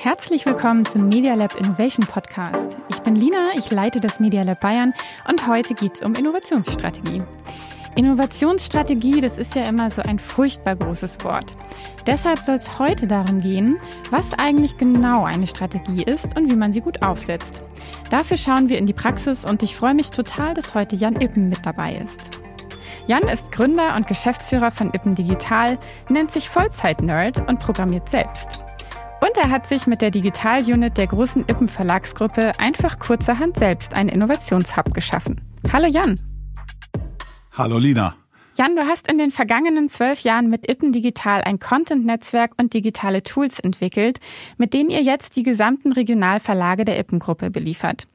Herzlich willkommen zum Media Lab Innovation Podcast. Ich bin Lina, ich leite das Media Lab Bayern und heute geht es um Innovationsstrategie. Innovationsstrategie, das ist ja immer so ein furchtbar großes Wort. Deshalb soll es heute darum gehen, was eigentlich genau eine Strategie ist und wie man sie gut aufsetzt. Dafür schauen wir in die Praxis und ich freue mich total, dass heute Jan Ippen mit dabei ist. Jan ist Gründer und Geschäftsführer von Ippen Digital, nennt sich Vollzeit-Nerd und programmiert selbst. Und er hat sich mit der Digital-Unit der großen Ippen Verlagsgruppe einfach kurzerhand selbst einen Innovationshub geschaffen. Hallo Jan. Hallo Lina. Jan, du hast in den vergangenen zwölf Jahren mit Ippen Digital ein Content-Netzwerk und digitale Tools entwickelt, mit denen ihr jetzt die gesamten Regionalverlage der Ippen-Gruppe beliefert.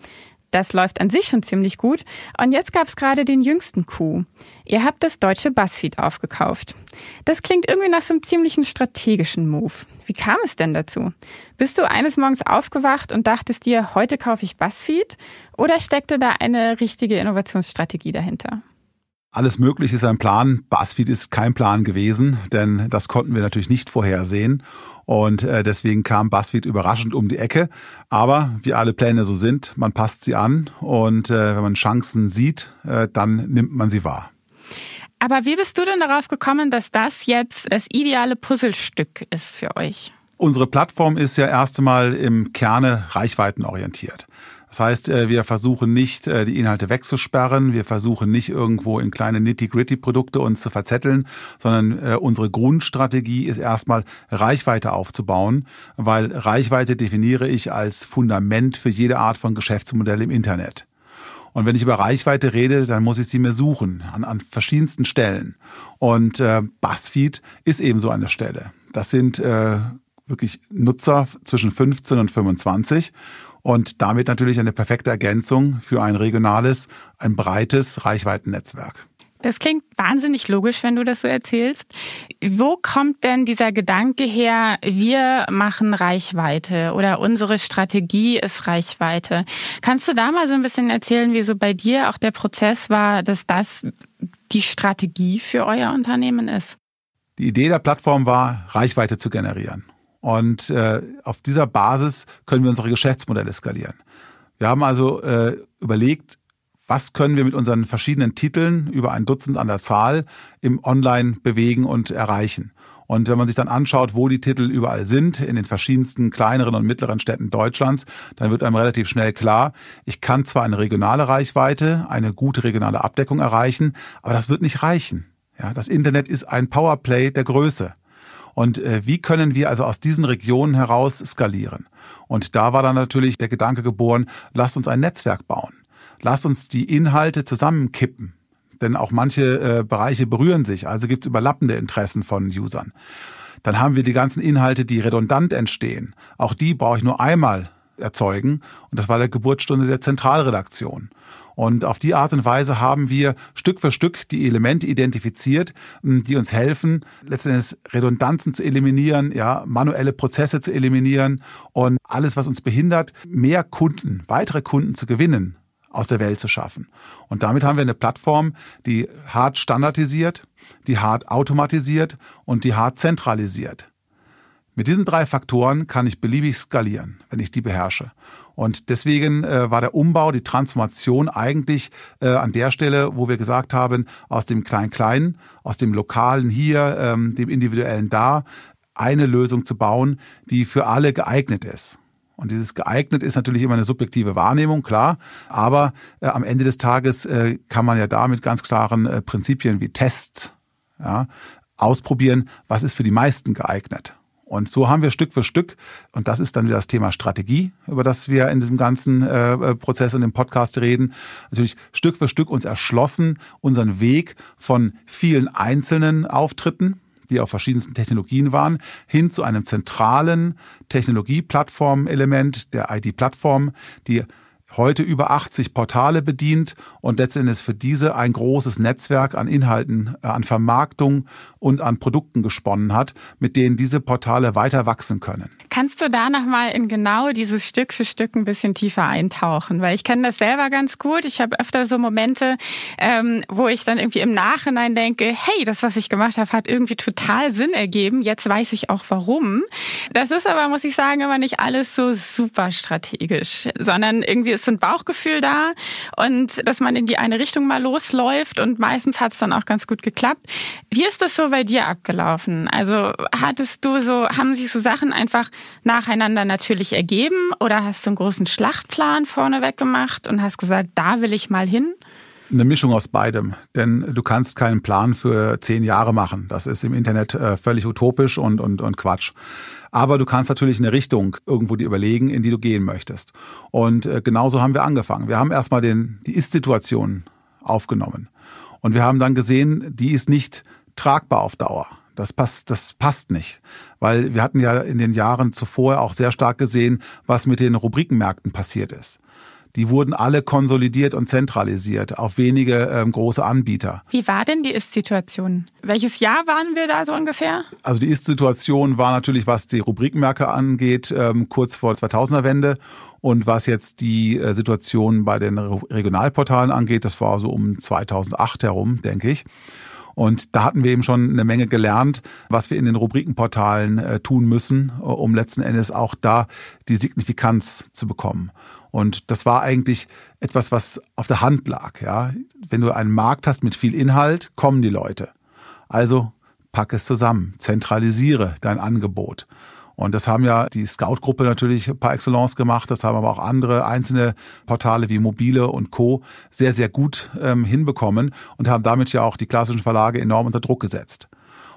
Das läuft an sich schon ziemlich gut. Und jetzt gab es gerade den jüngsten Coup. Ihr habt das deutsche Buzzfeed aufgekauft. Das klingt irgendwie nach so einem ziemlichen strategischen Move. Wie kam es denn dazu? Bist du eines Morgens aufgewacht und dachtest dir, heute kaufe ich Buzzfeed? Oder steckte da eine richtige Innovationsstrategie dahinter? Alles Mögliche ist ein Plan. BuzzFeed ist kein Plan gewesen, denn das konnten wir natürlich nicht vorhersehen. Und äh, deswegen kam BuzzFeed überraschend um die Ecke. Aber wie alle Pläne so sind, man passt sie an und äh, wenn man Chancen sieht, äh, dann nimmt man sie wahr. Aber wie bist du denn darauf gekommen, dass das jetzt das ideale Puzzlestück ist für euch? Unsere Plattform ist ja erst einmal im Kerne reichweitenorientiert. Das heißt, äh, wir versuchen nicht, äh, die Inhalte wegzusperren. Wir versuchen nicht irgendwo in kleine Nitty-Gritty-Produkte uns zu verzetteln, sondern äh, unsere Grundstrategie ist erstmal Reichweite aufzubauen, weil Reichweite definiere ich als Fundament für jede Art von Geschäftsmodell im Internet. Und wenn ich über Reichweite rede, dann muss ich sie mir suchen an, an verschiedensten Stellen. Und äh, Buzzfeed ist eben so eine Stelle. Das sind äh, wirklich Nutzer zwischen 15 und 25 und damit natürlich eine perfekte Ergänzung für ein regionales, ein breites Reichweitennetzwerk. Das klingt wahnsinnig logisch, wenn du das so erzählst. Wo kommt denn dieser Gedanke her, wir machen Reichweite oder unsere Strategie ist Reichweite? Kannst du da mal so ein bisschen erzählen, wie so bei dir auch der Prozess war, dass das die Strategie für euer Unternehmen ist? Die Idee der Plattform war, Reichweite zu generieren. Und äh, auf dieser Basis können wir unsere Geschäftsmodelle skalieren. Wir haben also äh, überlegt, was können wir mit unseren verschiedenen Titeln über ein Dutzend an der Zahl im Online bewegen und erreichen. Und wenn man sich dann anschaut, wo die Titel überall sind, in den verschiedensten kleineren und mittleren Städten Deutschlands, dann wird einem relativ schnell klar, ich kann zwar eine regionale Reichweite, eine gute regionale Abdeckung erreichen, aber das wird nicht reichen. Ja, das Internet ist ein Powerplay der Größe. Und äh, wie können wir also aus diesen Regionen heraus skalieren? Und da war dann natürlich der Gedanke geboren, lasst uns ein Netzwerk bauen. Lasst uns die Inhalte zusammenkippen. Denn auch manche äh, Bereiche berühren sich, also gibt es überlappende Interessen von Usern. Dann haben wir die ganzen Inhalte, die redundant entstehen. Auch die brauche ich nur einmal erzeugen. Und das war der Geburtsstunde der Zentralredaktion. Und auf die Art und Weise haben wir Stück für Stück die Elemente identifiziert, die uns helfen, letztendlich Redundanzen zu eliminieren, ja, manuelle Prozesse zu eliminieren und alles, was uns behindert, mehr Kunden, weitere Kunden zu gewinnen, aus der Welt zu schaffen. Und damit haben wir eine Plattform, die hart standardisiert, die hart automatisiert und die hart zentralisiert. Mit diesen drei Faktoren kann ich beliebig skalieren, wenn ich die beherrsche. Und deswegen äh, war der Umbau, die Transformation eigentlich äh, an der Stelle, wo wir gesagt haben, aus dem Klein-Kleinen, aus dem Lokalen hier, ähm, dem Individuellen da, eine Lösung zu bauen, die für alle geeignet ist. Und dieses geeignet ist natürlich immer eine subjektive Wahrnehmung, klar. Aber äh, am Ende des Tages äh, kann man ja da mit ganz klaren äh, Prinzipien wie Tests ja, ausprobieren, was ist für die meisten geeignet. Und so haben wir Stück für Stück, und das ist dann wieder das Thema Strategie, über das wir in diesem ganzen äh, äh, Prozess und im Podcast reden, natürlich Stück für Stück uns erschlossen, unseren Weg von vielen einzelnen Auftritten, die auf verschiedensten Technologien waren, hin zu einem zentralen Technologieplattformelement der ID-Plattform, die heute über 80 Portale bedient und letztendlich für diese ein großes Netzwerk an Inhalten, äh, an Vermarktung und an Produkten gesponnen hat, mit denen diese Portale weiter wachsen können. Kannst du da nochmal in genau dieses Stück für Stück ein bisschen tiefer eintauchen? Weil ich kenne das selber ganz gut. Ich habe öfter so Momente, ähm, wo ich dann irgendwie im Nachhinein denke, hey, das, was ich gemacht habe, hat irgendwie total Sinn ergeben. Jetzt weiß ich auch warum. Das ist aber, muss ich sagen, immer nicht alles so super strategisch, sondern irgendwie ist so ein Bauchgefühl da und dass man in die eine Richtung mal losläuft und meistens hat es dann auch ganz gut geklappt. Wie ist das so bei dir abgelaufen? Also hattest du so, haben sich so Sachen einfach nacheinander natürlich ergeben oder hast du einen großen Schlachtplan vorneweg gemacht und hast gesagt, da will ich mal hin? Eine Mischung aus beidem, denn du kannst keinen Plan für zehn Jahre machen. Das ist im Internet äh, völlig utopisch und, und, und Quatsch. Aber du kannst natürlich eine Richtung irgendwo dir überlegen, in die du gehen möchtest. Und äh, genauso haben wir angefangen. Wir haben erstmal den, die Ist-Situation aufgenommen. Und wir haben dann gesehen, die ist nicht tragbar auf Dauer. Das passt, das passt nicht. Weil wir hatten ja in den Jahren zuvor auch sehr stark gesehen, was mit den Rubrikenmärkten passiert ist. Die wurden alle konsolidiert und zentralisiert auf wenige ähm, große Anbieter. Wie war denn die Ist-Situation? Welches Jahr waren wir da so ungefähr? Also die Ist-Situation war natürlich, was die Rubrikenmärkte angeht, ähm, kurz vor 2000er-Wende. Und was jetzt die äh, Situation bei den Regionalportalen angeht, das war so um 2008 herum, denke ich. Und da hatten wir eben schon eine Menge gelernt, was wir in den Rubrikenportalen äh, tun müssen, äh, um letzten Endes auch da die Signifikanz zu bekommen. Und das war eigentlich etwas, was auf der Hand lag. Ja, wenn du einen Markt hast mit viel Inhalt, kommen die Leute. Also pack es zusammen, zentralisiere dein Angebot. Und das haben ja die Scout-Gruppe natürlich par excellence gemacht. Das haben aber auch andere einzelne Portale wie Mobile und Co. sehr, sehr gut ähm, hinbekommen und haben damit ja auch die klassischen Verlage enorm unter Druck gesetzt.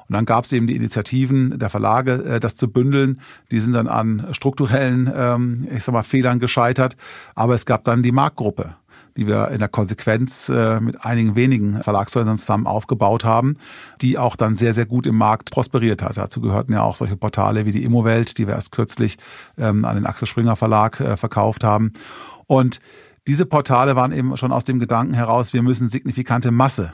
Und dann gab es eben die Initiativen der Verlage, äh, das zu bündeln. Die sind dann an strukturellen, ähm, ich sag mal, Fehlern gescheitert. Aber es gab dann die Marktgruppe die wir in der Konsequenz äh, mit einigen wenigen Verlagshäusern zusammen aufgebaut haben, die auch dann sehr, sehr gut im Markt prosperiert hat. Dazu gehörten ja auch solche Portale wie die Immowelt, die wir erst kürzlich ähm, an den Axel Springer Verlag äh, verkauft haben. Und diese Portale waren eben schon aus dem Gedanken heraus, wir müssen signifikante Masse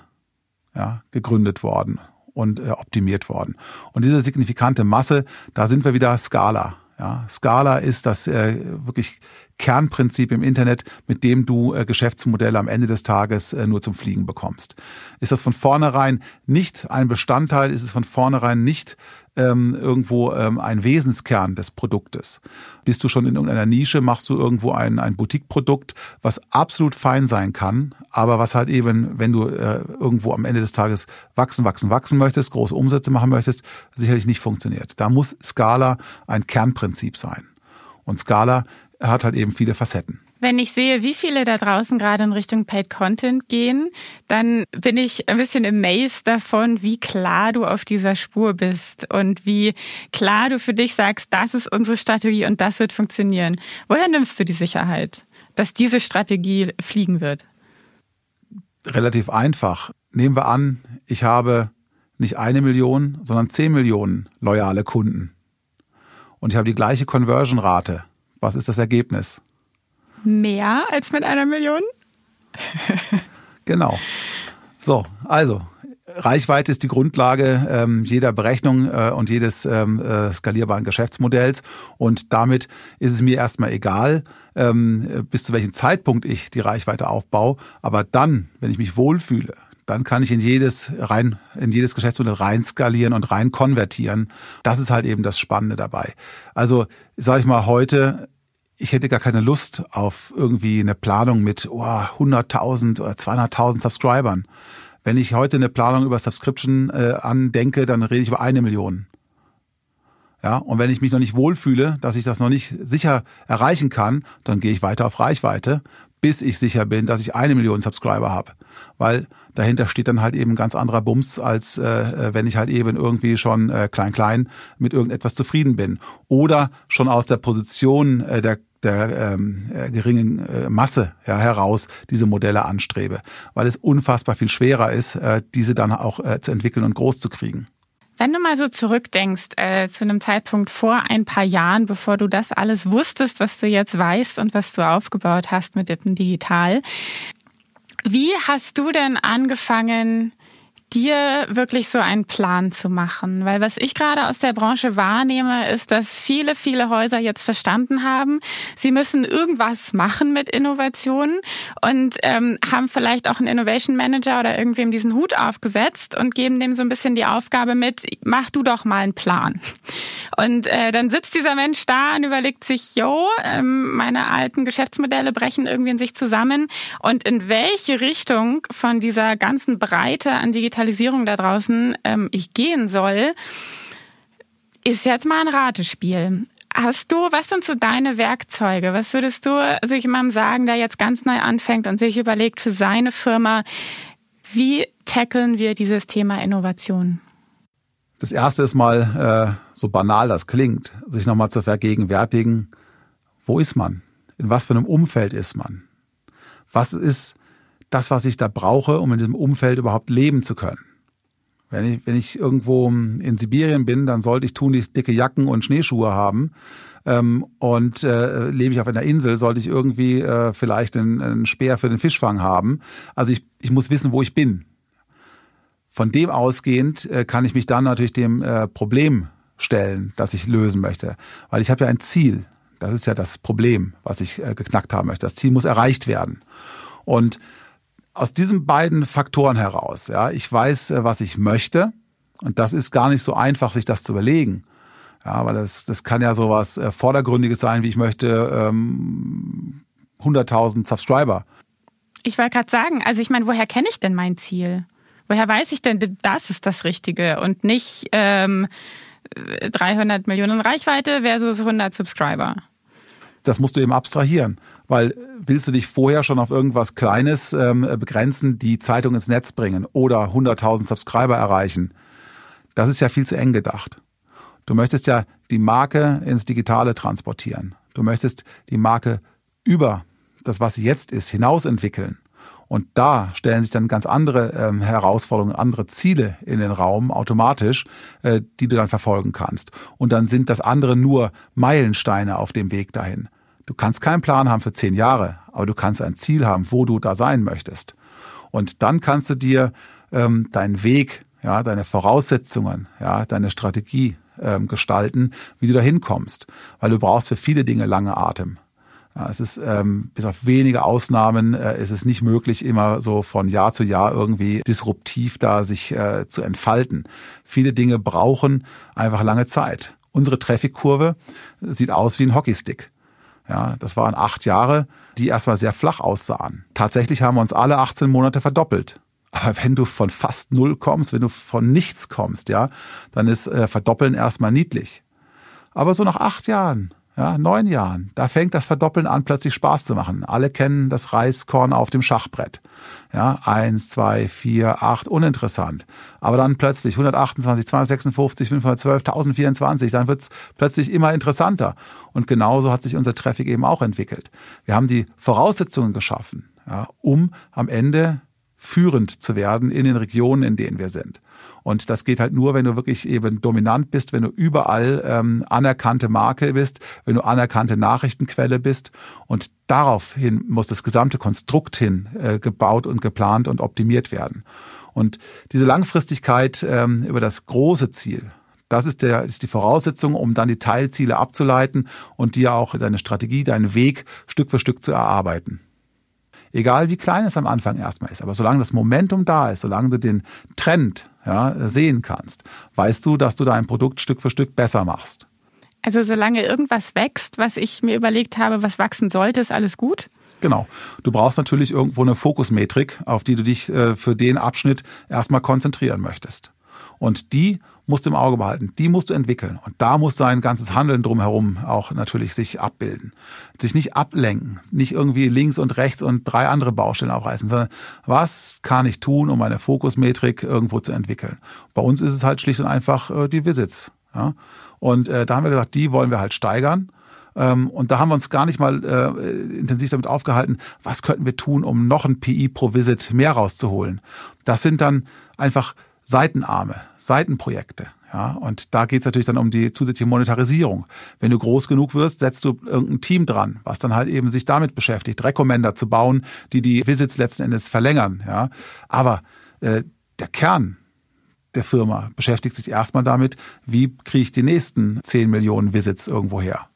ja, gegründet worden und äh, optimiert worden. Und diese signifikante Masse, da sind wir wieder Scala. Ja, Scala ist das äh, wirklich Kernprinzip im Internet, mit dem du äh, Geschäftsmodelle am Ende des Tages äh, nur zum Fliegen bekommst. Ist das von vornherein nicht ein Bestandteil, ist es von vornherein nicht ähm, irgendwo ähm, ein Wesenskern des Produktes. Bist du schon in irgendeiner Nische, machst du irgendwo ein, ein Boutique-Produkt, was absolut fein sein kann, aber was halt eben, wenn du äh, irgendwo am Ende des Tages wachsen, wachsen, wachsen möchtest, große Umsätze machen möchtest, sicherlich nicht funktioniert. Da muss Scala ein Kernprinzip sein. Und Scala hat halt eben viele Facetten. Wenn ich sehe, wie viele da draußen gerade in Richtung Paid Content gehen, dann bin ich ein bisschen amazed davon, wie klar du auf dieser Spur bist und wie klar du für dich sagst, das ist unsere Strategie und das wird funktionieren. Woher nimmst du die Sicherheit, dass diese Strategie fliegen wird? Relativ einfach. Nehmen wir an, ich habe nicht eine Million, sondern zehn Millionen loyale Kunden. Und ich habe die gleiche Conversion-Rate was ist das Ergebnis? Mehr als mit einer Million? genau. So, also Reichweite ist die Grundlage ähm, jeder Berechnung äh, und jedes ähm, äh, skalierbaren Geschäftsmodells. Und damit ist es mir erstmal egal, ähm, bis zu welchem Zeitpunkt ich die Reichweite aufbaue. Aber dann, wenn ich mich wohlfühle, dann kann ich in jedes rein, in jedes Geschäftsmodell rein skalieren und rein konvertieren. Das ist halt eben das Spannende dabei. Also, sage ich mal, heute ich hätte gar keine Lust auf irgendwie eine Planung mit oh, 100.000 oder 200.000 Subscribern. Wenn ich heute eine Planung über Subscription äh, andenke, dann rede ich über eine Million. Ja, und wenn ich mich noch nicht wohlfühle, dass ich das noch nicht sicher erreichen kann, dann gehe ich weiter auf Reichweite, bis ich sicher bin, dass ich eine Million Subscriber habe. Weil dahinter steht dann halt eben ganz anderer Bums, als äh, äh wenn ich halt eben irgendwie schon äh, klein klein mit irgendetwas zufrieden bin. Oder schon aus der Position äh, der der ähm, äh, geringen äh, Masse ja, heraus diese Modelle anstrebe, weil es unfassbar viel schwerer ist, äh, diese dann auch äh, zu entwickeln und groß zu kriegen. Wenn du mal so zurückdenkst äh, zu einem Zeitpunkt vor ein paar Jahren, bevor du das alles wusstest, was du jetzt weißt und was du aufgebaut hast mit dem Digital, wie hast du denn angefangen, dir wirklich so einen Plan zu machen. Weil was ich gerade aus der Branche wahrnehme, ist, dass viele, viele Häuser jetzt verstanden haben, sie müssen irgendwas machen mit Innovationen und ähm, haben vielleicht auch einen Innovation Manager oder irgendwem diesen Hut aufgesetzt und geben dem so ein bisschen die Aufgabe mit, mach du doch mal einen Plan. Und äh, dann sitzt dieser Mensch da und überlegt sich, jo, ähm, meine alten Geschäftsmodelle brechen irgendwie in sich zusammen und in welche Richtung von dieser ganzen Breite an Digitalisierung Digitalisierung da draußen ähm, ich gehen soll, ist jetzt mal ein Ratespiel. Hast du, was sind so deine Werkzeuge? Was würdest du sich jemandem sagen, der jetzt ganz neu anfängt und sich überlegt für seine Firma, wie tackeln wir dieses Thema Innovation? Das erste ist mal, äh, so banal das klingt, sich nochmal zu vergegenwärtigen, wo ist man? In was für einem Umfeld ist man? Was ist das, was ich da brauche, um in diesem Umfeld überhaupt leben zu können. Wenn ich, wenn ich irgendwo in Sibirien bin, dann sollte ich tunlichst dicke Jacken und Schneeschuhe haben. Ähm, und äh, lebe ich auf einer Insel, sollte ich irgendwie äh, vielleicht einen, einen Speer für den Fischfang haben. Also ich, ich muss wissen, wo ich bin. Von dem ausgehend äh, kann ich mich dann natürlich dem äh, Problem stellen, das ich lösen möchte. Weil ich habe ja ein Ziel. Das ist ja das Problem, was ich äh, geknackt haben möchte. Das Ziel muss erreicht werden. Und aus diesen beiden Faktoren heraus, ja, ich weiß, äh, was ich möchte, und das ist gar nicht so einfach, sich das zu überlegen. Ja, weil das, das kann ja sowas äh, Vordergründiges sein, wie ich möchte ähm, 100.000 Subscriber. Ich wollte gerade sagen, also ich meine, woher kenne ich denn mein Ziel? Woher weiß ich denn, das ist das Richtige und nicht ähm, 300 Millionen Reichweite versus 100 Subscriber? Das musst du eben abstrahieren weil willst du dich vorher schon auf irgendwas Kleines ähm, begrenzen, die Zeitung ins Netz bringen oder 100.000 Subscriber erreichen? Das ist ja viel zu eng gedacht. Du möchtest ja die Marke ins Digitale transportieren. Du möchtest die Marke über das, was sie jetzt ist, hinaus entwickeln. Und da stellen sich dann ganz andere ähm, Herausforderungen, andere Ziele in den Raum automatisch, äh, die du dann verfolgen kannst. Und dann sind das andere nur Meilensteine auf dem Weg dahin. Du kannst keinen Plan haben für zehn Jahre, aber du kannst ein Ziel haben, wo du da sein möchtest. Und dann kannst du dir ähm, deinen Weg, ja, deine Voraussetzungen, ja, deine Strategie ähm, gestalten, wie du da hinkommst. Weil du brauchst für viele Dinge lange Atem. Ja, es ist ähm, bis auf wenige Ausnahmen äh, ist es nicht möglich, immer so von Jahr zu Jahr irgendwie disruptiv da sich äh, zu entfalten. Viele Dinge brauchen einfach lange Zeit. Unsere Traffic-Kurve sieht aus wie ein Hockeystick. Ja, das waren acht Jahre, die erstmal sehr flach aussahen. Tatsächlich haben wir uns alle 18 Monate verdoppelt. Aber wenn du von fast null kommst, wenn du von nichts kommst, ja, dann ist äh, Verdoppeln erstmal niedlich. Aber so nach acht Jahren, ja, neun Jahren, da fängt das Verdoppeln an, plötzlich Spaß zu machen. Alle kennen das Reiskorn auf dem Schachbrett. Ja, eins, zwei, vier, acht, uninteressant. Aber dann plötzlich 128, 256, 512, 1024, dann wird's plötzlich immer interessanter. Und genauso hat sich unser Traffic eben auch entwickelt. Wir haben die Voraussetzungen geschaffen, ja, um am Ende führend zu werden in den Regionen, in denen wir sind. Und das geht halt nur, wenn du wirklich eben dominant bist, wenn du überall ähm, anerkannte Marke bist, wenn du anerkannte Nachrichtenquelle bist. Und daraufhin muss das gesamte Konstrukt hin äh, gebaut und geplant und optimiert werden. Und diese Langfristigkeit ähm, über das große Ziel, das ist, der, ist die Voraussetzung, um dann die Teilziele abzuleiten und dir auch deine Strategie, deinen Weg Stück für Stück zu erarbeiten. Egal wie klein es am Anfang erstmal ist, aber solange das Momentum da ist, solange du den Trend ja, sehen kannst, weißt du, dass du dein Produkt Stück für Stück besser machst. Also solange irgendwas wächst, was ich mir überlegt habe, was wachsen sollte, ist alles gut? Genau. Du brauchst natürlich irgendwo eine Fokusmetrik, auf die du dich äh, für den Abschnitt erstmal konzentrieren möchtest. Und die musst du im Auge behalten. Die musst du entwickeln. Und da muss sein ganzes Handeln drumherum auch natürlich sich abbilden. Sich nicht ablenken, nicht irgendwie links und rechts und drei andere Baustellen aufreißen, sondern was kann ich tun, um meine Fokusmetrik irgendwo zu entwickeln? Bei uns ist es halt schlicht und einfach äh, die Visits. Ja? Und äh, da haben wir gesagt, die wollen wir halt steigern. Ähm, und da haben wir uns gar nicht mal äh, intensiv damit aufgehalten, was könnten wir tun, um noch ein PI pro Visit mehr rauszuholen. Das sind dann einfach Seitenarme, Seitenprojekte. Ja, und da geht's natürlich dann um die zusätzliche Monetarisierung. Wenn du groß genug wirst, setzt du irgendein Team dran, was dann halt eben sich damit beschäftigt, Recommender zu bauen, die die Visits letzten Endes verlängern. Ja, aber äh, der Kern der Firma beschäftigt sich erstmal damit, wie kriege ich die nächsten 10 Millionen Visits irgendwo her.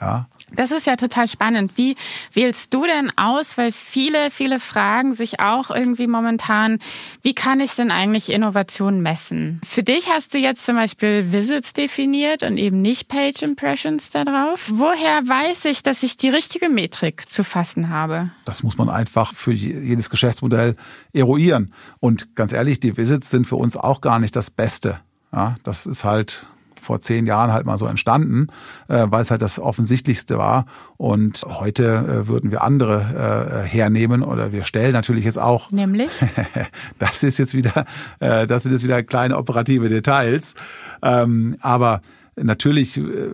Ja. Das ist ja total spannend. Wie wählst du denn aus? Weil viele, viele fragen sich auch irgendwie momentan, wie kann ich denn eigentlich Innovation messen? Für dich hast du jetzt zum Beispiel Visits definiert und eben nicht Page Impressions da drauf. Woher weiß ich, dass ich die richtige Metrik zu fassen habe? Das muss man einfach für jedes Geschäftsmodell eruieren. Und ganz ehrlich, die Visits sind für uns auch gar nicht das Beste. Ja, das ist halt vor zehn Jahren halt mal so entstanden, äh, weil es halt das Offensichtlichste war. Und heute äh, würden wir andere äh, hernehmen oder wir stellen natürlich jetzt auch. Nämlich? das ist jetzt wieder, äh, das sind jetzt wieder kleine operative Details. Ähm, aber natürlich äh,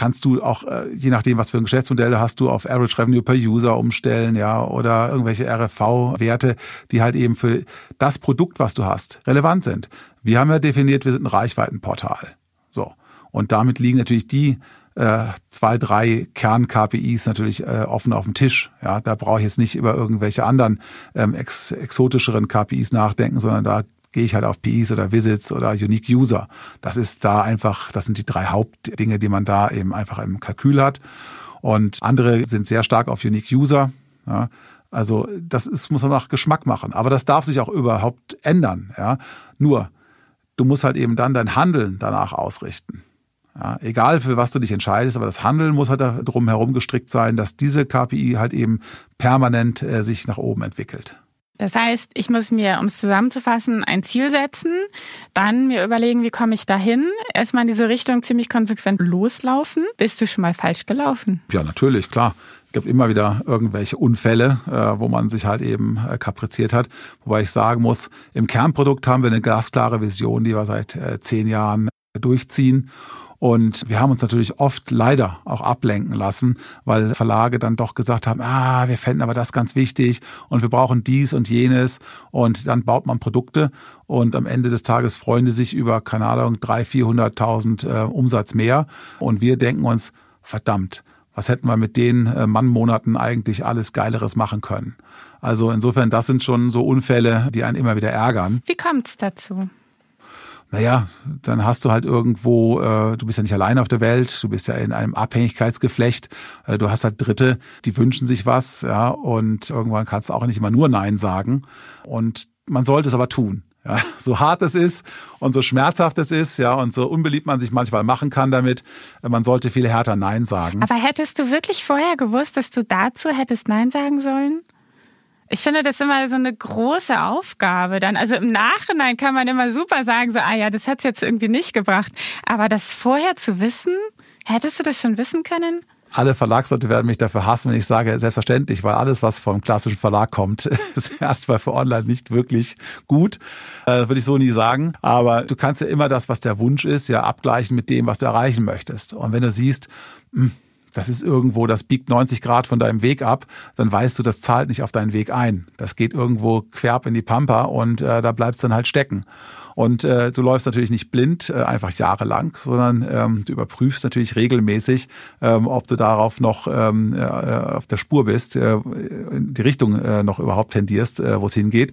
kannst du auch, äh, je nachdem, was für ein Geschäftsmodell hast du, auf Average Revenue per User umstellen, ja, oder irgendwelche RFV-Werte, die halt eben für das Produkt, was du hast, relevant sind. Wir haben ja definiert, wir sind ein Reichweitenportal. So. Und damit liegen natürlich die äh, zwei, drei Kern-KPIs natürlich äh, offen auf dem Tisch. Ja, da brauche ich jetzt nicht über irgendwelche anderen ähm, ex exotischeren KPIs nachdenken, sondern da gehe ich halt auf PIs oder Visits oder Unique User. Das ist da einfach, das sind die drei Hauptdinge, die man da eben einfach im Kalkül hat. Und andere sind sehr stark auf Unique User. Ja. Also das ist, muss man nach Geschmack machen. Aber das darf sich auch überhaupt ändern. Ja. Nur, du musst halt eben dann dein Handeln danach ausrichten. Ja, egal für was du dich entscheidest, aber das Handeln muss halt darum herum gestrickt sein, dass diese KPI halt eben permanent äh, sich nach oben entwickelt. Das heißt, ich muss mir, um es zusammenzufassen, ein Ziel setzen, dann mir überlegen, wie komme ich dahin, erstmal in diese Richtung ziemlich konsequent loslaufen. Bist du schon mal falsch gelaufen? Ja, natürlich, klar. Es gibt immer wieder irgendwelche Unfälle, äh, wo man sich halt eben äh, kapriziert hat. Wobei ich sagen muss, im Kernprodukt haben wir eine glasklare Vision, die wir seit äh, zehn Jahren durchziehen. Und wir haben uns natürlich oft leider auch ablenken lassen, weil Verlage dann doch gesagt haben, ah, wir fänden aber das ganz wichtig und wir brauchen dies und jenes. Und dann baut man Produkte und am Ende des Tages freuen die sich über, keine Ahnung, 300.000, 400.000 äh, Umsatz mehr. Und wir denken uns, verdammt, was hätten wir mit den äh, Mannmonaten eigentlich alles Geileres machen können? Also insofern, das sind schon so Unfälle, die einen immer wieder ärgern. Wie kommt es dazu? naja, dann hast du halt irgendwo, äh, du bist ja nicht allein auf der Welt, du bist ja in einem Abhängigkeitsgeflecht, äh, du hast halt Dritte, die wünschen sich was, ja, und irgendwann kannst du auch nicht immer nur Nein sagen. Und man sollte es aber tun. Ja, so hart es ist und so schmerzhaft es ist, ja, und so unbeliebt man sich manchmal machen kann damit, man sollte viel härter Nein sagen. Aber hättest du wirklich vorher gewusst, dass du dazu hättest Nein sagen sollen? Ich finde das immer so eine große Aufgabe dann. Also im Nachhinein kann man immer super sagen, so, ah ja, das hat's jetzt irgendwie nicht gebracht. Aber das vorher zu wissen, hättest du das schon wissen können? Alle Verlagsleute werden mich dafür hassen, wenn ich sage, selbstverständlich, weil alles, was vom klassischen Verlag kommt, ist erstmal für online nicht wirklich gut. Äh, würde ich so nie sagen. Aber du kannst ja immer das, was der Wunsch ist, ja abgleichen mit dem, was du erreichen möchtest. Und wenn du siehst, mh, hm, das ist irgendwo, das biegt 90 Grad von deinem Weg ab, dann weißt du, das zahlt nicht auf deinen Weg ein. Das geht irgendwo querb in die Pampa und äh, da bleibst dann halt stecken. Und äh, du läufst natürlich nicht blind, äh, einfach jahrelang, sondern ähm, du überprüfst natürlich regelmäßig, ähm, ob du darauf noch ähm, äh, auf der Spur bist, äh, in die Richtung äh, noch überhaupt tendierst, äh, wo es hingeht.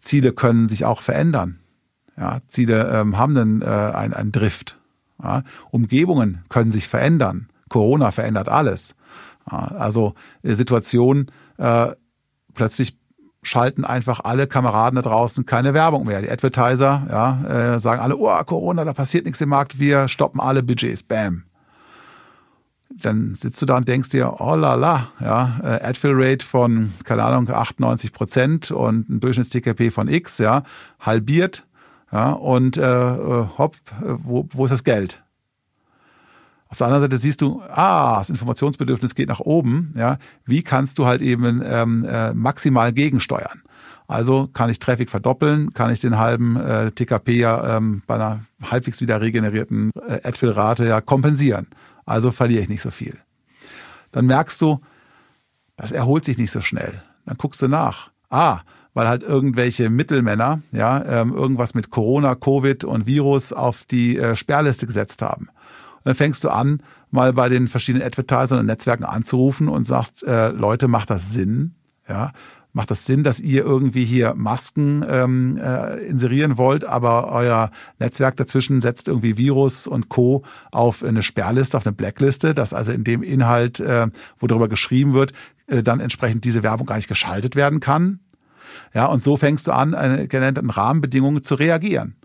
Ziele können sich auch verändern. Ja, Ziele ähm, haben dann äh, ein, ein Drift. Ja, Umgebungen können sich verändern. Corona verändert alles. Also Situation, äh, plötzlich schalten einfach alle Kameraden da draußen keine Werbung mehr. Die Advertiser ja, äh, sagen alle, oh, Corona, da passiert nichts im Markt, wir stoppen alle Budgets. Bam. Dann sitzt du da und denkst dir, oh la la, ja, äh, Adfill-Rate von, keine Ahnung, 98 Prozent und ein Durchschnitts-TKP von X, ja, halbiert, ja, und äh, äh hopp, äh, wo, wo ist das Geld? Auf der anderen Seite siehst du, ah, das Informationsbedürfnis geht nach oben. Ja, wie kannst du halt eben ähm, äh, maximal gegensteuern? Also kann ich Traffic verdoppeln, kann ich den halben äh, TKP ja ähm, bei einer halbwegs wieder regenerierten äh, Adfill-Rate ja kompensieren. Also verliere ich nicht so viel. Dann merkst du, das erholt sich nicht so schnell. Dann guckst du nach. Ah, weil halt irgendwelche Mittelmänner ja ähm, irgendwas mit Corona, Covid und Virus auf die äh, Sperrliste gesetzt haben. Und dann fängst du an, mal bei den verschiedenen Advertisern und Netzwerken anzurufen und sagst, äh, Leute, macht das Sinn? Ja, macht das Sinn, dass ihr irgendwie hier Masken ähm, äh, inserieren wollt, aber euer Netzwerk dazwischen setzt irgendwie Virus und Co. auf eine Sperrliste, auf eine Blackliste, dass also in dem Inhalt, äh, wo darüber geschrieben wird, äh, dann entsprechend diese Werbung gar nicht geschaltet werden kann. Ja, und so fängst du an, eine genannten Rahmenbedingungen zu reagieren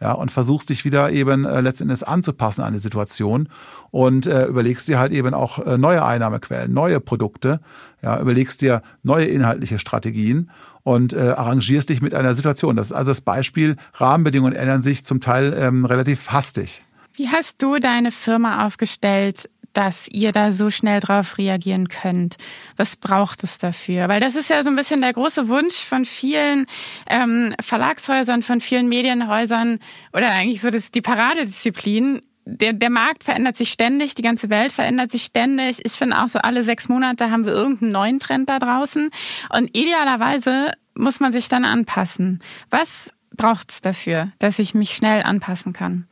ja, und versuchst dich wieder eben äh, letztendlich anzupassen an die Situation und äh, überlegst dir halt eben auch äh, neue Einnahmequellen, neue Produkte, ja, überlegst dir neue inhaltliche Strategien und äh, arrangierst dich mit einer Situation. Das ist also das Beispiel, Rahmenbedingungen ändern sich zum Teil ähm, relativ hastig. Wie hast du deine Firma aufgestellt, dass ihr da so schnell drauf reagieren könnt? Was braucht es dafür? Weil das ist ja so ein bisschen der große Wunsch von vielen ähm, Verlagshäusern, von vielen Medienhäusern oder eigentlich so das, die Paradedisziplin. Der, der Markt verändert sich ständig, die ganze Welt verändert sich ständig. Ich finde auch so alle sechs Monate haben wir irgendeinen neuen Trend da draußen. Und idealerweise muss man sich dann anpassen. Was braucht es dafür, dass ich mich schnell anpassen kann?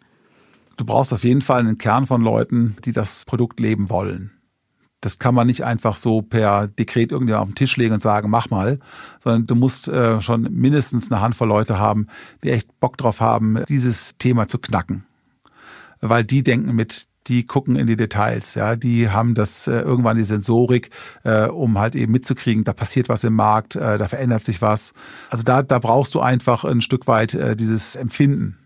Du brauchst auf jeden Fall einen Kern von Leuten, die das Produkt leben wollen. Das kann man nicht einfach so per Dekret irgendwie auf den Tisch legen und sagen, mach mal, sondern du musst äh, schon mindestens eine Handvoll Leute haben, die echt Bock drauf haben, dieses Thema zu knacken. Weil die denken mit, die gucken in die Details, ja, die haben das äh, irgendwann die Sensorik, äh, um halt eben mitzukriegen, da passiert was im Markt, äh, da verändert sich was. Also da, da brauchst du einfach ein Stück weit äh, dieses Empfinden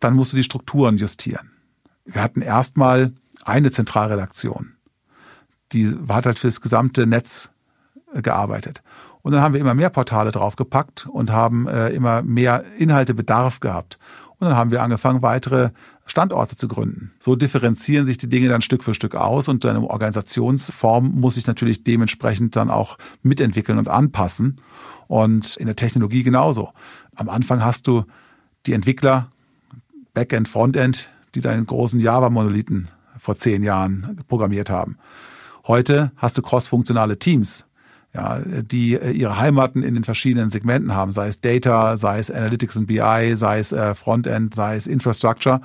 dann musst du die Strukturen justieren. Wir hatten erstmal eine Zentralredaktion. Die hat halt für das gesamte Netz äh, gearbeitet. Und dann haben wir immer mehr Portale draufgepackt und haben äh, immer mehr Inhaltebedarf gehabt. Und dann haben wir angefangen, weitere Standorte zu gründen. So differenzieren sich die Dinge dann Stück für Stück aus und deine Organisationsform muss sich natürlich dementsprechend dann auch mitentwickeln und anpassen. Und in der Technologie genauso. Am Anfang hast du die Entwickler Backend, Frontend, die deinen großen Java-Monolithen vor zehn Jahren programmiert haben. Heute hast du cross-funktionale Teams, ja, die äh, ihre Heimaten in den verschiedenen Segmenten haben, sei es Data, sei es Analytics und BI, sei es äh, Frontend, sei es Infrastructure.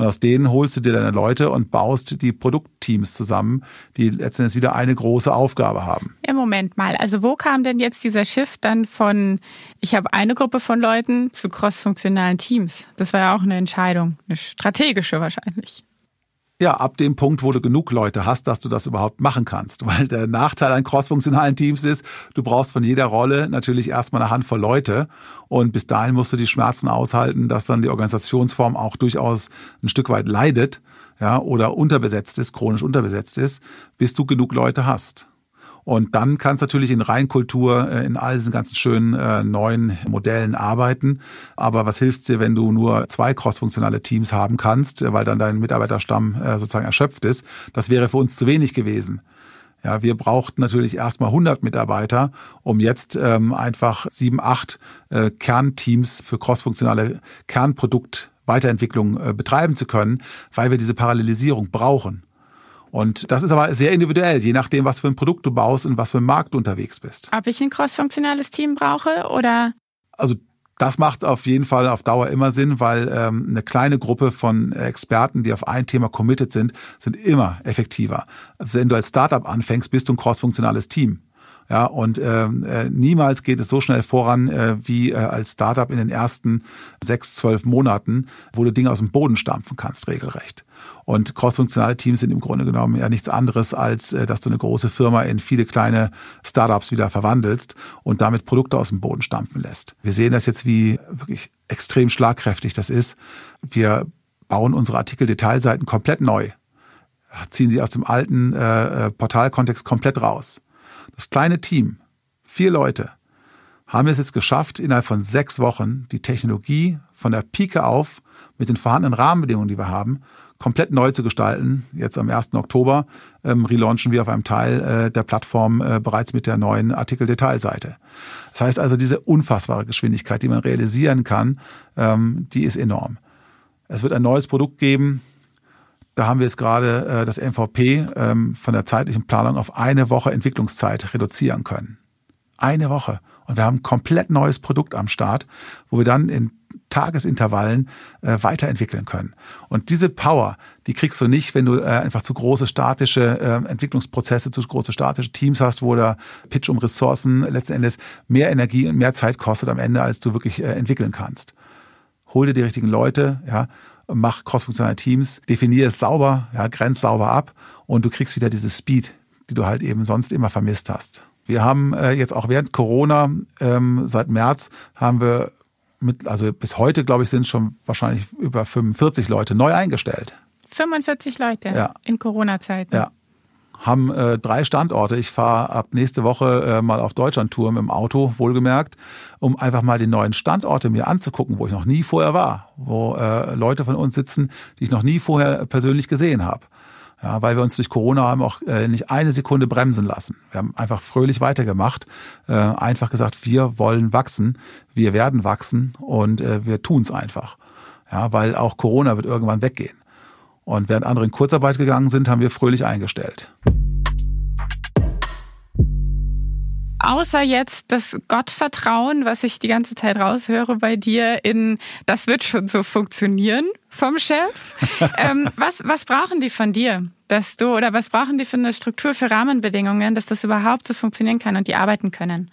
Und aus denen holst du dir deine Leute und baust die Produktteams zusammen, die letztendlich wieder eine große Aufgabe haben. Ja, Moment mal. Also wo kam denn jetzt dieser Shift dann von, ich habe eine Gruppe von Leuten zu crossfunktionalen Teams? Das war ja auch eine Entscheidung, eine strategische wahrscheinlich. Ja, ab dem Punkt, wo du genug Leute hast, dass du das überhaupt machen kannst. Weil der Nachteil an crossfunktionalen Teams ist, du brauchst von jeder Rolle natürlich erstmal eine Handvoll Leute. Und bis dahin musst du die Schmerzen aushalten, dass dann die Organisationsform auch durchaus ein Stück weit leidet, ja, oder unterbesetzt ist, chronisch unterbesetzt ist, bis du genug Leute hast. Und dann kannst du natürlich in Reinkultur äh, in all diesen ganzen schönen äh, neuen Modellen arbeiten. Aber was hilft dir, wenn du nur zwei crossfunktionale Teams haben kannst, äh, weil dann dein Mitarbeiterstamm äh, sozusagen erschöpft ist? Das wäre für uns zu wenig gewesen. Ja, wir brauchten natürlich erstmal 100 Mitarbeiter, um jetzt ähm, einfach sieben, acht äh, Kernteams für crossfunktionale Kernprodukt Weiterentwicklung äh, betreiben zu können, weil wir diese Parallelisierung brauchen. Und das ist aber sehr individuell, je nachdem, was für ein Produkt du baust und was für ein Markt du unterwegs bist. Ob ich ein crossfunktionales Team brauche oder? Also das macht auf jeden Fall auf Dauer immer Sinn, weil ähm, eine kleine Gruppe von Experten, die auf ein Thema committed sind, sind immer effektiver. Wenn du als Startup anfängst, bist du ein crossfunktionales Team. Ja, und ähm, äh, niemals geht es so schnell voran äh, wie äh, als Startup in den ersten sechs, zwölf Monaten, wo du Dinge aus dem Boden stampfen kannst, regelrecht. Und crossfunktionale Teams sind im Grunde genommen ja nichts anderes, als äh, dass du eine große Firma in viele kleine Startups wieder verwandelst und damit Produkte aus dem Boden stampfen lässt. Wir sehen das jetzt, wie wirklich extrem schlagkräftig das ist. Wir bauen unsere Artikel-Detailseiten komplett neu, ziehen sie aus dem alten äh, äh Portalkontext komplett raus das kleine Team, vier Leute, haben es jetzt geschafft, innerhalb von sechs Wochen die Technologie von der Pike auf mit den vorhandenen Rahmenbedingungen, die wir haben, komplett neu zu gestalten. Jetzt am 1. Oktober ähm, relaunchen wir auf einem Teil äh, der Plattform äh, bereits mit der neuen Artikel-Detailseite. Das heißt also, diese unfassbare Geschwindigkeit, die man realisieren kann, ähm, die ist enorm. Es wird ein neues Produkt geben, da haben wir jetzt gerade äh, das MVP ähm, von der zeitlichen Planung auf eine Woche Entwicklungszeit reduzieren können. Eine Woche. Und Und wir haben ein komplett neues Produkt am Start, wo wir dann in Tagesintervallen äh, weiterentwickeln können. Und diese Power, die kriegst du nicht, wenn du äh, einfach zu große statische äh, Entwicklungsprozesse, zu große statische Teams hast, wo der Pitch um Ressourcen letzten Endes mehr Energie und mehr Zeit kostet am Ende, als du wirklich äh, entwickeln kannst. Hol dir die richtigen Leute, ja, mach crossfunktionale Teams, definier es sauber, ja, grenz sauber ab und du kriegst wieder diese Speed, die du halt eben sonst immer vermisst hast. Wir haben äh, jetzt auch während Corona, ähm, seit März, haben wir mit, also bis heute, glaube ich, sind schon wahrscheinlich über 45 Leute neu eingestellt. 45 Leute ja. in Corona-Zeiten. Ja. Haben äh, drei Standorte. Ich fahre ab nächste Woche äh, mal auf Deutschland-Tour dem Auto, wohlgemerkt, um einfach mal die neuen Standorte mir anzugucken, wo ich noch nie vorher war, wo äh, Leute von uns sitzen, die ich noch nie vorher persönlich gesehen habe. Ja, weil wir uns durch Corona haben auch äh, nicht eine Sekunde bremsen lassen. Wir haben einfach fröhlich weitergemacht, äh, einfach gesagt, wir wollen wachsen, wir werden wachsen und äh, wir tun's einfach. Ja, weil auch Corona wird irgendwann weggehen. Und während andere in Kurzarbeit gegangen sind, haben wir fröhlich eingestellt. außer jetzt das Gottvertrauen, was ich die ganze Zeit raushöre bei dir in, das wird schon so funktionieren vom Chef. ähm, was, was brauchen die von dir, dass du, oder was brauchen die für eine Struktur, für Rahmenbedingungen, dass das überhaupt so funktionieren kann und die arbeiten können?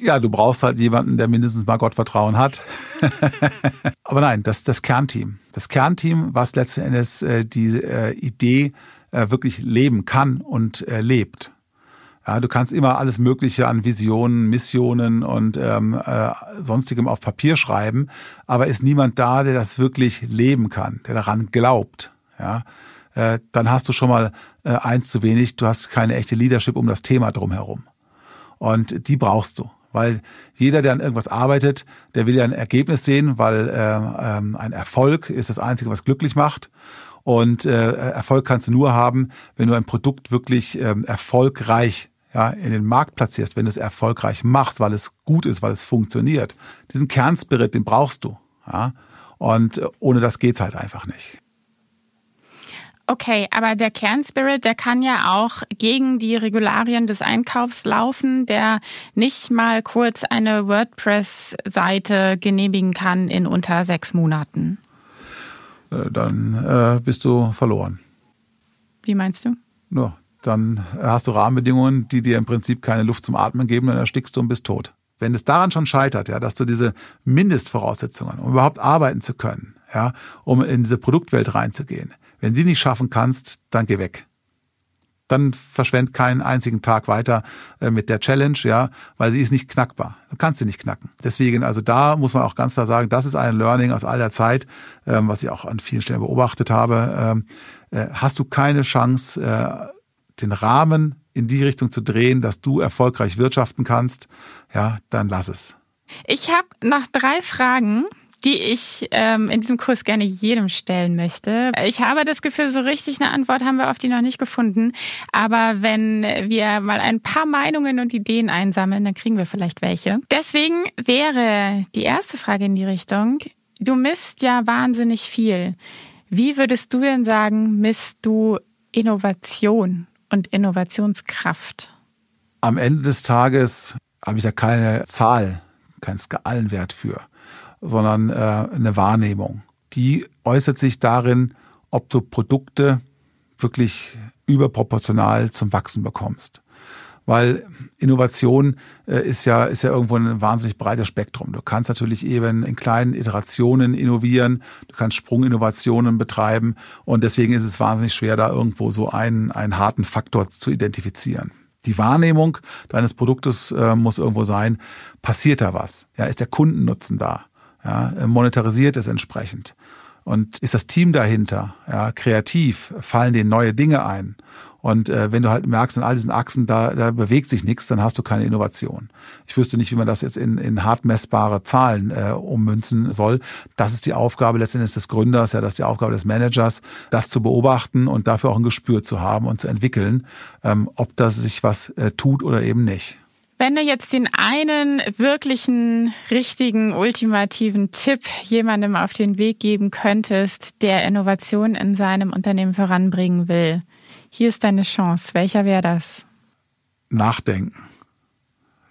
Ja, du brauchst halt jemanden, der mindestens mal Gottvertrauen hat. Aber nein, das das Kernteam. Das Kernteam, was letzten Endes äh, die äh, Idee äh, wirklich leben kann und äh, lebt. Ja, du kannst immer alles Mögliche an Visionen, Missionen und ähm, äh, sonstigem auf Papier schreiben, aber ist niemand da, der das wirklich leben kann, der daran glaubt. Ja, äh, dann hast du schon mal äh, eins zu wenig. Du hast keine echte Leadership um das Thema drumherum. Und die brauchst du. Weil jeder, der an irgendwas arbeitet, der will ja ein Ergebnis sehen, weil äh, ähm, ein Erfolg ist das Einzige, was glücklich macht. Und äh, Erfolg kannst du nur haben, wenn du ein Produkt wirklich ähm, erfolgreich ja, in den Markt platzierst, wenn du es erfolgreich machst, weil es gut ist, weil es funktioniert. Diesen Kernspirit, den brauchst du. Ja? Und äh, ohne das geht's halt einfach nicht. Okay, aber der Kernspirit, der kann ja auch gegen die Regularien des Einkaufs laufen, der nicht mal kurz eine WordPress-Seite genehmigen kann in unter sechs Monaten. Äh, dann äh, bist du verloren. Wie meinst du? Ja, dann hast du Rahmenbedingungen, die dir im Prinzip keine Luft zum Atmen geben, dann erstickst du und bist tot. Wenn es daran schon scheitert, ja, dass du diese Mindestvoraussetzungen, um überhaupt arbeiten zu können, ja, um in diese Produktwelt reinzugehen, wenn die nicht schaffen kannst, dann geh weg. Dann verschwend keinen einzigen Tag weiter äh, mit der Challenge, ja, weil sie ist nicht knackbar. Du kannst sie nicht knacken. Deswegen, also da muss man auch ganz klar sagen, das ist ein Learning aus all der Zeit, ähm, was ich auch an vielen Stellen beobachtet habe. Ähm, äh, hast du keine Chance, äh, den Rahmen in die Richtung zu drehen, dass du erfolgreich wirtschaften kannst, ja, dann lass es. Ich habe noch drei Fragen, die ich ähm, in diesem Kurs gerne jedem stellen möchte. Ich habe das Gefühl, so richtig eine Antwort haben wir auf die noch nicht gefunden. Aber wenn wir mal ein paar Meinungen und Ideen einsammeln, dann kriegen wir vielleicht welche. Deswegen wäre die erste Frage in die Richtung, du misst ja wahnsinnig viel. Wie würdest du denn sagen, misst du Innovation? und Innovationskraft? Am Ende des Tages habe ich da keine Zahl, keinen Skalenwert für, sondern äh, eine Wahrnehmung. Die äußert sich darin, ob du Produkte wirklich überproportional zum Wachsen bekommst weil Innovation äh, ist ja ist ja irgendwo ein wahnsinnig breites Spektrum. Du kannst natürlich eben in kleinen Iterationen innovieren, du kannst Sprunginnovationen betreiben und deswegen ist es wahnsinnig schwer, da irgendwo so einen einen harten Faktor zu identifizieren. Die Wahrnehmung deines Produktes äh, muss irgendwo sein, passiert da was? Ja, ist der Kundennutzen da? Ja, monetarisiert es entsprechend? Und ist das Team dahinter? Ja, kreativ? Fallen denen neue Dinge ein? Und äh, wenn du halt merkst, in all diesen Achsen, da, da bewegt sich nichts, dann hast du keine Innovation. Ich wüsste nicht, wie man das jetzt in, in hart messbare Zahlen äh, ummünzen soll. Das ist die Aufgabe letztendlich des Gründers, ja, das ist die Aufgabe des Managers, das zu beobachten und dafür auch ein Gespür zu haben und zu entwickeln, ähm, ob das sich was äh, tut oder eben nicht. Wenn du jetzt den einen wirklichen, richtigen, ultimativen Tipp jemandem auf den Weg geben könntest, der Innovation in seinem Unternehmen voranbringen will, hier ist deine Chance. Welcher wäre das? Nachdenken.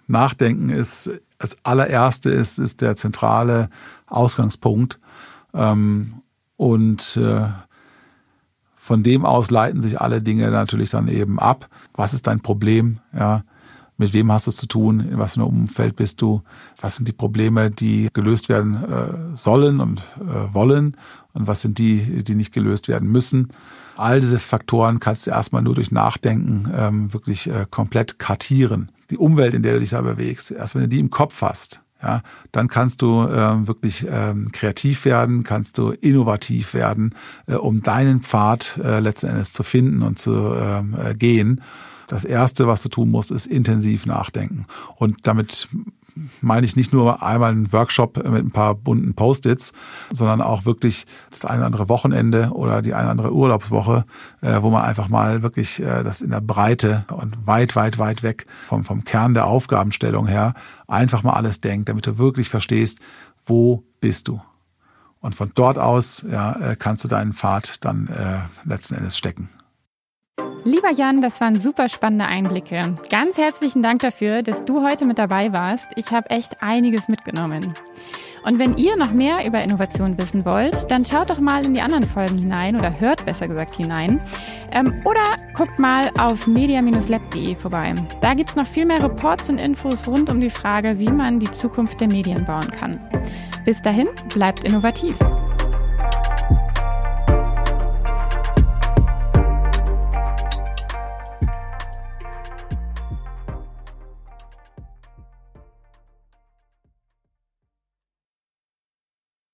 Nachdenken ist das allererste ist, ist der zentrale Ausgangspunkt. Ähm, und äh, von dem aus leiten sich alle Dinge natürlich dann eben ab. Was ist dein Problem? Ja, mit wem hast du es zu tun? In was für einem Umfeld bist du? Was sind die Probleme, die gelöst werden äh, sollen und äh, wollen? Und was sind die, die nicht gelöst werden müssen? All diese Faktoren kannst du erstmal nur durch Nachdenken ähm, wirklich äh, komplett kartieren. Die Umwelt, in der du dich da bewegst, erst wenn du die im Kopf hast, ja, dann kannst du ähm, wirklich ähm, kreativ werden, kannst du innovativ werden, äh, um deinen Pfad äh, letzten Endes zu finden und zu ähm, äh, gehen. Das Erste, was du tun musst, ist intensiv nachdenken. Und damit meine ich nicht nur einmal einen Workshop mit ein paar bunten Post-its, sondern auch wirklich das eine oder andere Wochenende oder die eine oder andere Urlaubswoche, äh, wo man einfach mal wirklich äh, das in der Breite und weit, weit, weit weg vom, vom Kern der Aufgabenstellung her einfach mal alles denkt, damit du wirklich verstehst, wo bist du. Und von dort aus ja, äh, kannst du deinen Pfad dann äh, letzten Endes stecken. Lieber Jan, das waren super spannende Einblicke. Ganz herzlichen Dank dafür, dass du heute mit dabei warst. Ich habe echt einiges mitgenommen. Und wenn ihr noch mehr über Innovation wissen wollt, dann schaut doch mal in die anderen Folgen hinein oder hört besser gesagt hinein. Ähm, oder guckt mal auf media-lab.de vorbei. Da gibt es noch viel mehr Reports und Infos rund um die Frage, wie man die Zukunft der Medien bauen kann. Bis dahin, bleibt innovativ.